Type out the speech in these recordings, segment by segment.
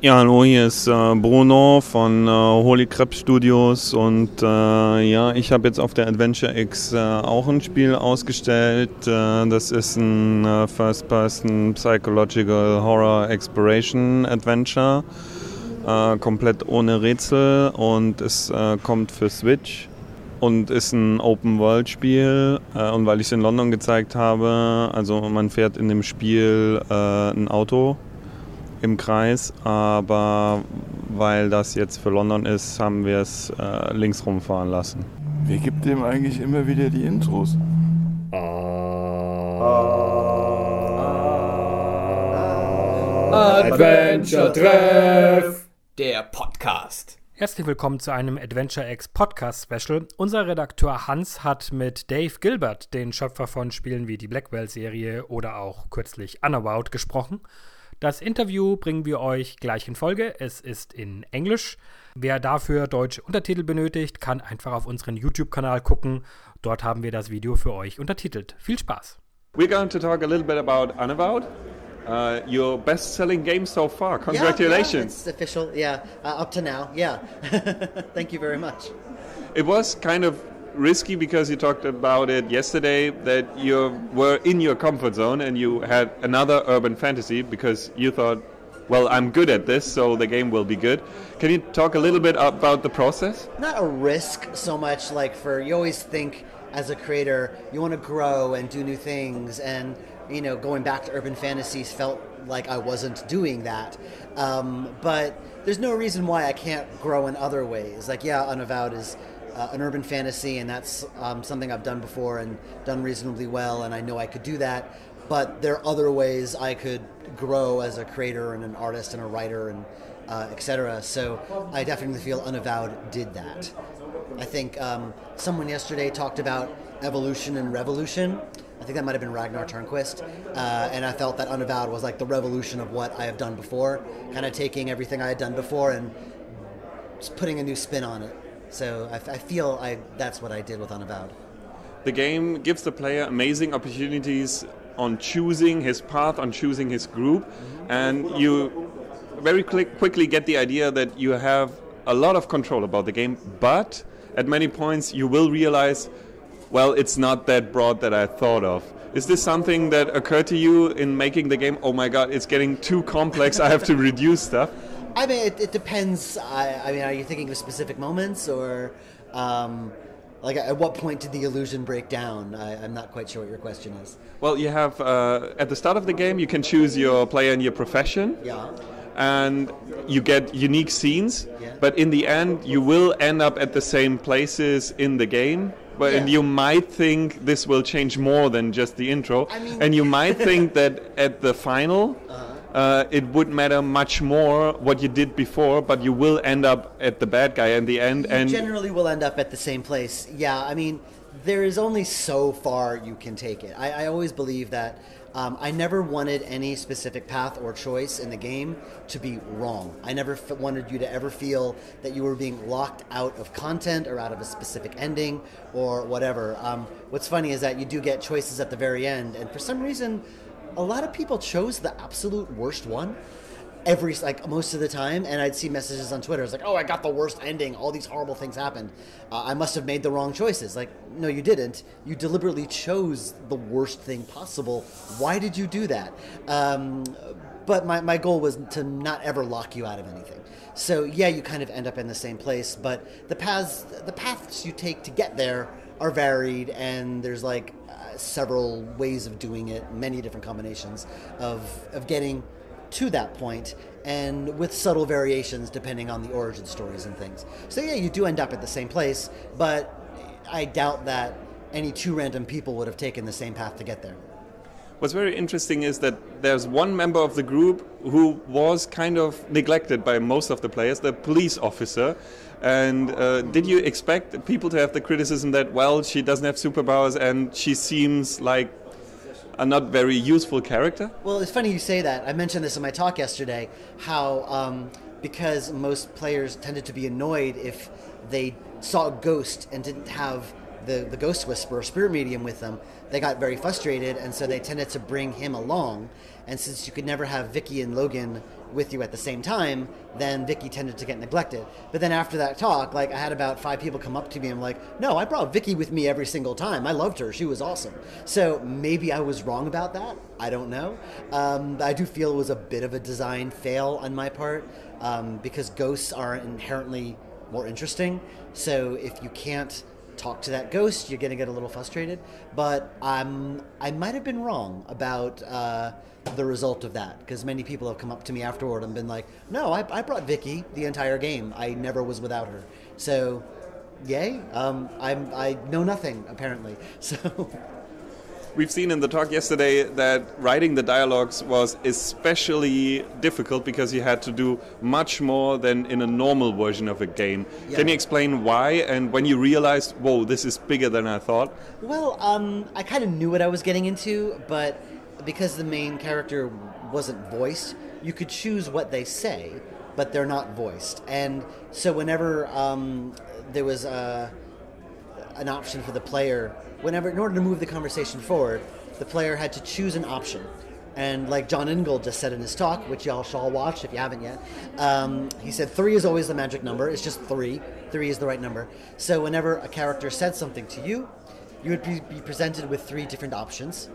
Ja, hallo, hier ist äh, Bruno von äh, Holy Krebs Studios und äh, ja, ich habe jetzt auf der Adventure X äh, auch ein Spiel ausgestellt. Äh, das ist ein äh, First-Person Psychological Horror Exploration Adventure, komplett ohne Rätsel und es kommt für Switch und ist ein Open-World-Spiel. und weil ich es in London gezeigt habe, also man fährt in dem Spiel ein Auto im Kreis, aber weil das jetzt für London ist, haben wir es äh, links rumfahren lassen. Wer gibt dem eigentlich immer wieder die Intros? Adventure Treff, der Podcast. Herzlich willkommen zu einem Adventure X Podcast Special. Unser Redakteur Hans hat mit Dave Gilbert, den Schöpfer von Spielen wie die Blackwell-Serie oder auch kürzlich Unabout, gesprochen. Das Interview bringen wir euch gleich in Folge. Es ist in Englisch. Wer dafür deutsche Untertitel benötigt, kann einfach auf unseren YouTube-Kanal gucken. Dort haben wir das Video für euch untertitelt. Viel Spaß! We're going to talk a little bit about Unavowed. Uh, your best-selling game so far. Congratulations! Yeah, yeah, it's official. Yeah, uh, up to now. Yeah. Thank you very much. It was kind of risky because you talked about it yesterday that you were in your comfort zone and you had another urban fantasy because you thought, well, I'm good at this, so the game will be good. Can you talk a little bit about the process? Not a risk so much like for you always think as a creator you want to grow and do new things and you know going back to urban fantasies felt like I wasn't doing that. Um, but there's no reason why I can't grow in other ways. Like yeah, Unavowed is uh, an urban fantasy, and that's um, something I've done before and done reasonably well, and I know I could do that. But there are other ways I could grow as a creator and an artist and a writer and uh, etc. So I definitely feel Unavowed did that. I think um, someone yesterday talked about evolution and revolution. I think that might have been Ragnar Tørnquist. Uh, and I felt that Unavowed was like the revolution of what I have done before, kind of taking everything I had done before and just putting a new spin on it. So I, I feel I, that's what I did with Unavowed. The game gives the player amazing opportunities on choosing his path, on choosing his group, and you very quickly get the idea that you have a lot of control about the game, but at many points you will realize, well, it's not that broad that I thought of. Is this something that occurred to you in making the game? Oh my god, it's getting too complex, I have to reduce stuff? I mean, it, it depends. I, I, mean, are you thinking of specific moments or, um, like, at what point did the illusion break down? I, am not quite sure what your question is. Well, you have uh, at the start of the game, you can choose your player and your profession. Yeah. And you get unique scenes, yeah. but in the end, you will end up at the same places in the game. But yeah. and you might think this will change more than just the intro, I mean, and you might think that at the final. Uh-huh uh, it would matter much more what you did before, but you will end up at the bad guy in the end. You and generally will end up at the same place. Yeah, I mean, there is only so far you can take it. I, I always believe that. Um, I never wanted any specific path or choice in the game to be wrong. I never f- wanted you to ever feel that you were being locked out of content or out of a specific ending or whatever. Um, what's funny is that you do get choices at the very end, and for some reason, a lot of people chose the absolute worst one every like most of the time and i'd see messages on twitter it's like oh i got the worst ending. All these horrible things happened. Uh, i must have made the wrong choices. Like no you didn't. You deliberately chose the worst thing possible. Why did you do that? Um, but my, my goal was to not ever lock you out of anything. So yeah you kind of end up in the same place but the paths the paths you take to get there are varied and there's like several ways of doing it, many different combinations of, of getting to that point, and with subtle variations depending on the origin stories and things. So, yeah, you do end up at the same place, but I doubt that any two random people would have taken the same path to get there. What's very interesting is that there's one member of the group who was kind of neglected by most of the players, the police officer, and uh, did you expect people to have the criticism that, well, she doesn't have superpowers and she seems like a not very useful character? Well, it's funny you say that. I mentioned this in my talk yesterday how um, because most players tended to be annoyed if they saw a ghost and didn't have the, the ghost whisperer, spirit medium with them, they got very frustrated, and so they tended to bring him along. And since you could never have Vicky and Logan with you at the same time, then Vicky tended to get neglected. But then after that talk, like I had about five people come up to me and I'm like, no, I brought Vicky with me every single time. I loved her. She was awesome. So maybe I was wrong about that. I don't know. Um, I do feel it was a bit of a design fail on my part um, because ghosts are inherently more interesting. So if you can't talk to that ghost, you're going to get a little frustrated. But um, I might have been wrong about uh, the result of that because many people have come up to me afterward and been like, "No, I, I brought Vicky the entire game. I never was without her." So, yay! Um, I'm I know nothing apparently. So. We've seen in the talk yesterday that writing the dialogues was especially difficult because you had to do much more than in a normal version of a game. Yeah. Can you explain why and when you realized, whoa, this is bigger than I thought? Well, um, I kind of knew what I was getting into, but because the main character wasn't voiced, you could choose what they say, but they're not voiced. And so whenever um, there was uh, an option for the player, whenever in order to move the conversation forward, the player had to choose an option. And like Jon Ingold just said in his talk, which y'all shall watch if you haven't yet, um, he said three is always the magic number. It's just three. Three is the right number. So whenever a character said something to you, you would be, be presented with three different options,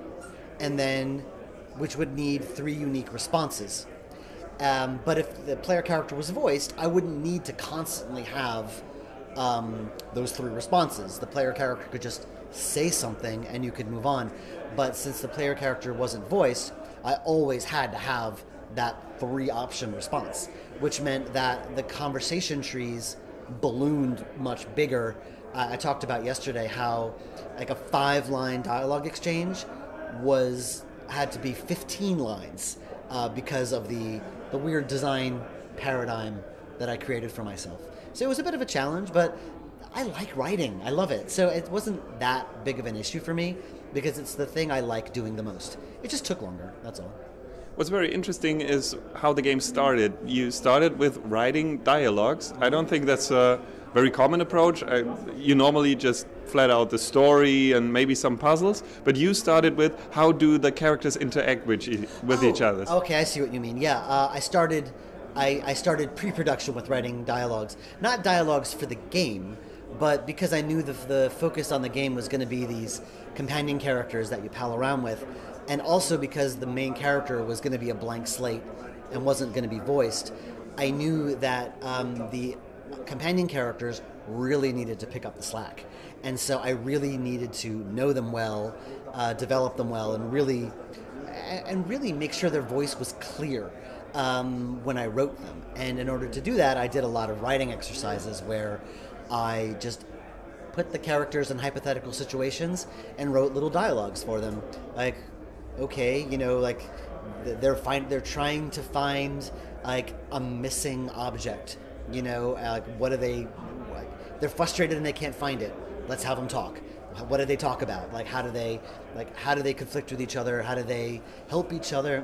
and then which would need three unique responses. Um, but if the player character was voiced, I wouldn't need to constantly have um, those three responses. The player character could just say something and you could move on. But since the player character wasn't voiced, I always had to have that three option response, which meant that the conversation trees ballooned much bigger. I talked about yesterday how like a five line dialogue exchange was had to be 15 lines uh, because of the the weird design paradigm that I created for myself. So it was a bit of a challenge, but I like writing. I love it. So it wasn't that big of an issue for me because it's the thing I like doing the most. It just took longer. That's all. What's very interesting is how the game started. You started with writing dialogues. I don't think that's a very common approach. I, you normally just flat out the story and maybe some puzzles, but you started with how do the characters interact with, e- with each Oh, other. Okay, I see what you mean. Yeah, uh, I started. I, I started pre-production with writing dialogues, not dialogues for the game, but because I knew the, the focus on the game was going to be these companion characters that you pal around with, and also because the main character was going to be a blank slate and wasn't going to be voiced, I knew that um, the companion characters really needed to pick up the slack, and so I really needed to know them well, uh, develop them well, and really and really make sure their voice was clear um, when I wrote them. And in order to do that, I did a lot of writing exercises where I just put the characters in hypothetical situations and wrote little dialogues for them. Like, okay, you know, like they're find they're trying to find like a missing object. You know, uh, like what are they? What, they're frustrated and they can't find it. Let's have them talk. What do they talk about? Like how do they like how do they conflict with each other? How do they help each other?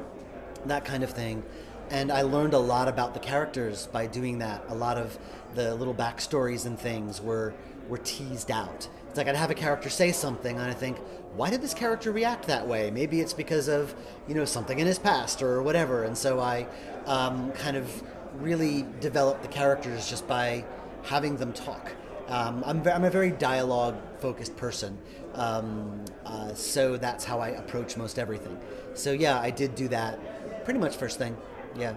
That kind of thing. And I learned a lot about the characters by doing that. A lot of the little backstories and things were were teased out. It's like I'd have a character say something, and I think, why did this character react that way? Maybe it's because of you know something in his past or whatever. And so I um, kind of really developed the characters just by having them talk. Um, I'm, I'm a very dialogue focused person, um, uh, so that's how I approach most everything. So yeah, I did do that pretty much first thing. Yeah.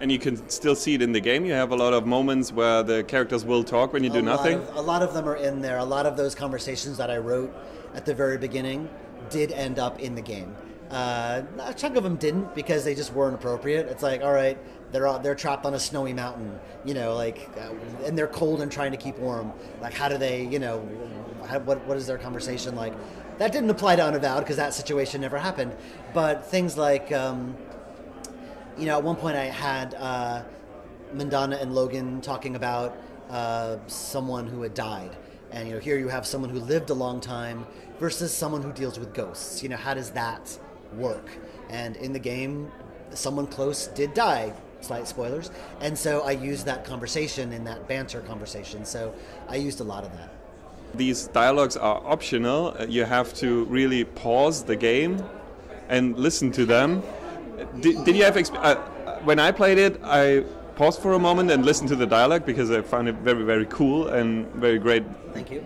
And you can still see it in the game. You have a lot of moments where the characters will talk when you do nothing. Of, a lot of them are in there. A lot of those conversations that I wrote at the very beginning did end up in the game. Uh, a chunk of them didn't because they just weren't appropriate. It's like, all right, they're all, they're trapped on a snowy mountain, you know, like, uh, and they're cold and trying to keep warm. Like, how do they, you know, how, what what is their conversation like? That didn't apply to Unavowed because that situation never happened. But things like, um, you know, at one point I had uh, Mandana and Logan talking about uh, someone who had died. And, you know, here you have someone who lived a long time versus someone who deals with ghosts. You know, how does that work? And in the game, someone close did die. Slight spoilers. And so I used that conversation in that banter conversation. So I used a lot of that. these dialogues are optional. You have to really pause the game and listen to them. Did, did you have exp- uh, when I played it? I paused for a moment and listened to the dialogue because I found it very, very cool and very great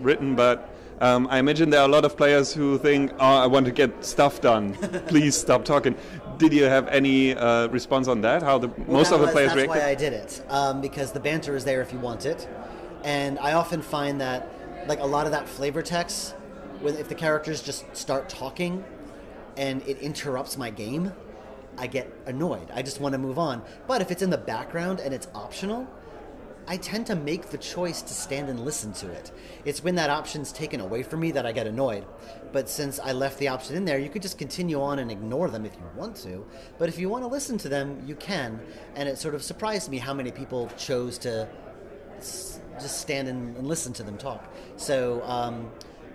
written. But um, I imagine there are a lot of players who think, "Oh, I want to get stuff done. Please stop talking." Did you have any uh, response on that? How the Well, most of the was- players That's reacted? why I did it um, because the banter is there if you want it, and I often find that like a lot of that flavor text, when if the characters just start talking, and it interrupts my game, I get annoyed. I just want to move on. But if it's in the background and it's optional, I tend to make the choice to stand and listen to it. It's when that option's taken away from me that I get annoyed. But since I left the option in there, you could just continue on and ignore them if you want to. But if you want to listen to them, you can. And it sort of surprised me how many people chose to just stand and, and listen to them talk. So um,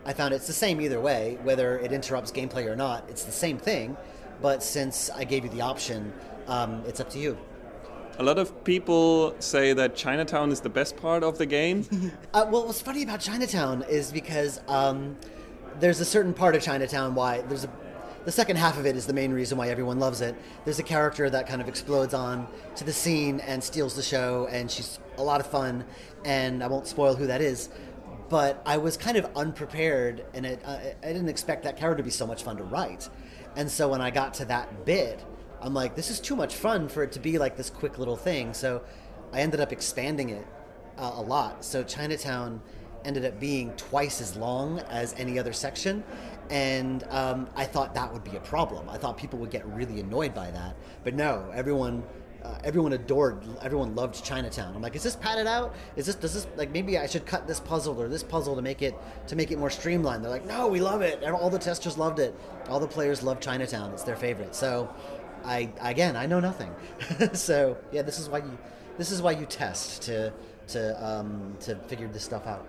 I found it's the same either way, whether it interrupts gameplay or not. It's the same thing. But since I gave you the option, um, it's up to you. A lot of people say that Chinatown is the best part of the game. Uh, well, what's funny about Chinatown is because um, there's a certain part of Chinatown why there's a the second half of it is the main reason why everyone loves it. There's a character that kind of explodes on to the scene and steals the show, and she's a lot of fun. And I won't spoil who that is, but I was kind of unprepared, and it, uh, I didn't expect that character to be so much fun to write. And so when I got to that bit, I'm like, this is too much fun for it to be like this quick little thing. So I ended up expanding it uh, a lot. So Chinatown ended up being twice as long as any other section, and um, I thought that would be a problem. I thought people would get really annoyed by that, but no, everyone. Uh, everyone adored, everyone loved Chinatown. I'm like, is this padded out? Is this, does this, like, maybe I should cut this puzzle or this puzzle to make it, to make it more streamlined. They're like, no, we love it. And All the testers loved it. All the players love Chinatown. It's their favorite. So, I, again, I know nothing. so, yeah, this is why you, this is why you test to, to, um, to figure this stuff out.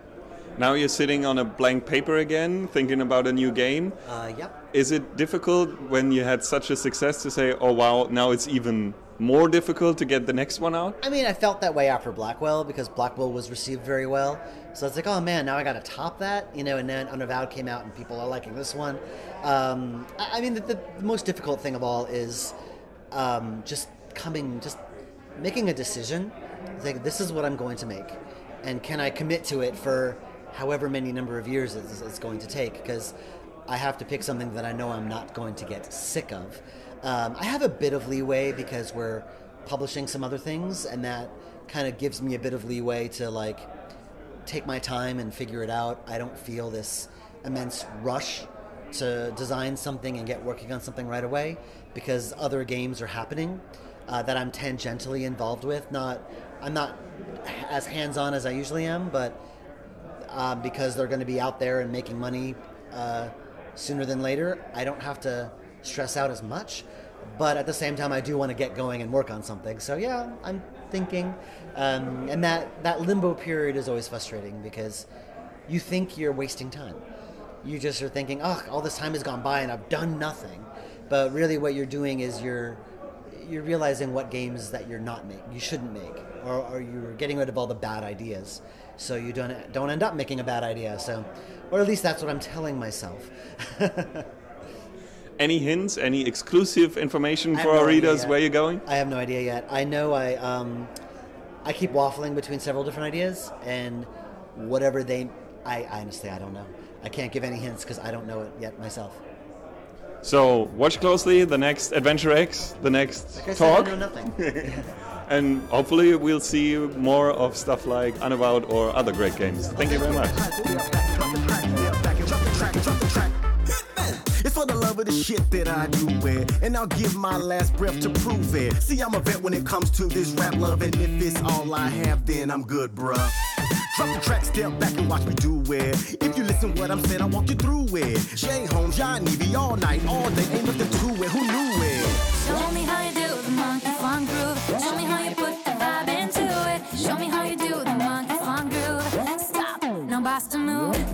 now you're sitting on a blank paper again, thinking about a new game. Uh, yep. Is it difficult when you had such a success to say, "Oh wow, now it's even more difficult to get the next one out"? I mean, I felt that way after Blackwell because Blackwell was received very well. So it's like, oh man, now I got to top that, you know. And then Unavowed came out, and people are liking this one. Um, I, I mean, the, the most difficult thing of all is um, just coming, just making a decision. It's like, this is what I'm going to make, and can I commit to it for however many number of years it's, it's going to take? Because I have to pick something that I know I'm not going to get sick of. Um, I have a bit of leeway because we're publishing some other things, and that kind of gives me a bit of leeway to like take my time and figure it out. I don't feel this immense rush to design something and get working on something right away because other games are happening uh, that I'm tangentially involved with. Not, I'm not as hands-on as I usually am, but um, because they're going to be out there and making money uh, sooner than later, I don't have to stress out as much. But at the same time, I do want to get going and work on something. So yeah, I'm thinking, um, and that that limbo period is always frustrating because you think you're wasting time. You just are thinking, oh, all this time has gone by and I've done nothing. But really, what you're doing is you're you're realizing what games that you're not make you shouldn't make, or, or you're getting rid of all the bad ideas, so you don't don't end up making a bad idea. So, or at least that's what I'm telling myself. Any hints? Any exclusive information for our idea readers where you're going? I have no idea yet. I know I um, I keep waffling between several different ideas, and whatever they, I honestly I don't know. I can't give any hints because I don't know it yet myself. So watch closely the next Adventure X, the next Like I talk, I and hopefully we'll see more of stuff like Unavowed or other great games. Thank you very much. for the shit that I do it. And I'll give my last breath to prove it. See, I'm a vet when it comes to this rap love. And if it's all I have, then I'm good, bruh. Drop the track, step back and watch me do it. If you listen what I'm saying, I'll walk you through it. Shane Holmes, Johnny be all night, all day. Ain't nothing to it, who knew it? Show me how you do the monkey funk groove. Show me how you put the vibe into it. Show me how you do the monkey funk groove. Stop, no boss to move.